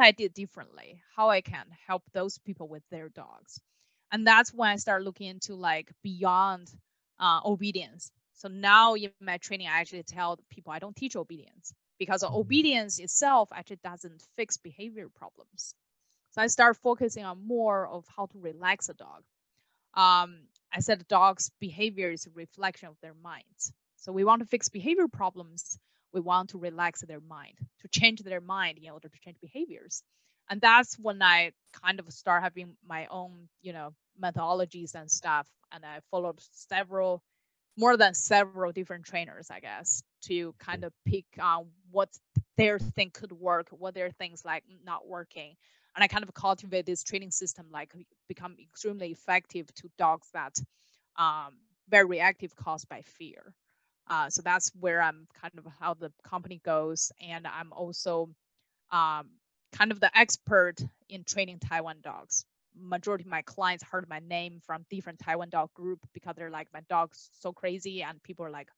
what I did differently, how I can help those people with their dogs. And that's when I start looking into like beyond uh, obedience. So now in my training, I actually tell people I don't teach obedience because mm-hmm. obedience itself actually doesn't fix behavior problems. So I start focusing on more of how to relax a dog. Um, I said dog's behavior is a reflection of their minds. So we want to fix behavior problems. We want to relax their mind, to change their mind in order to change behaviors. And that's when I kind of start having my own, you know, methodologies and stuff. And I followed several, more than several different trainers, I guess, to kind of pick on what their thing could work, what their things like not working, and I kind of cultivate this training system, like become extremely effective to dogs that um, very reactive caused by fear. Uh, so that's where I'm kind of how the company goes, and I'm also um, kind of the expert in training Taiwan dogs. Majority of my clients heard my name from different Taiwan dog group because they're like my dog's so crazy, and people are like,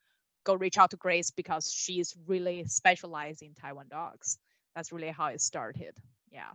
go reach out to Grace because she's really specialized in Taiwan dogs. That's really how it started. Yeah.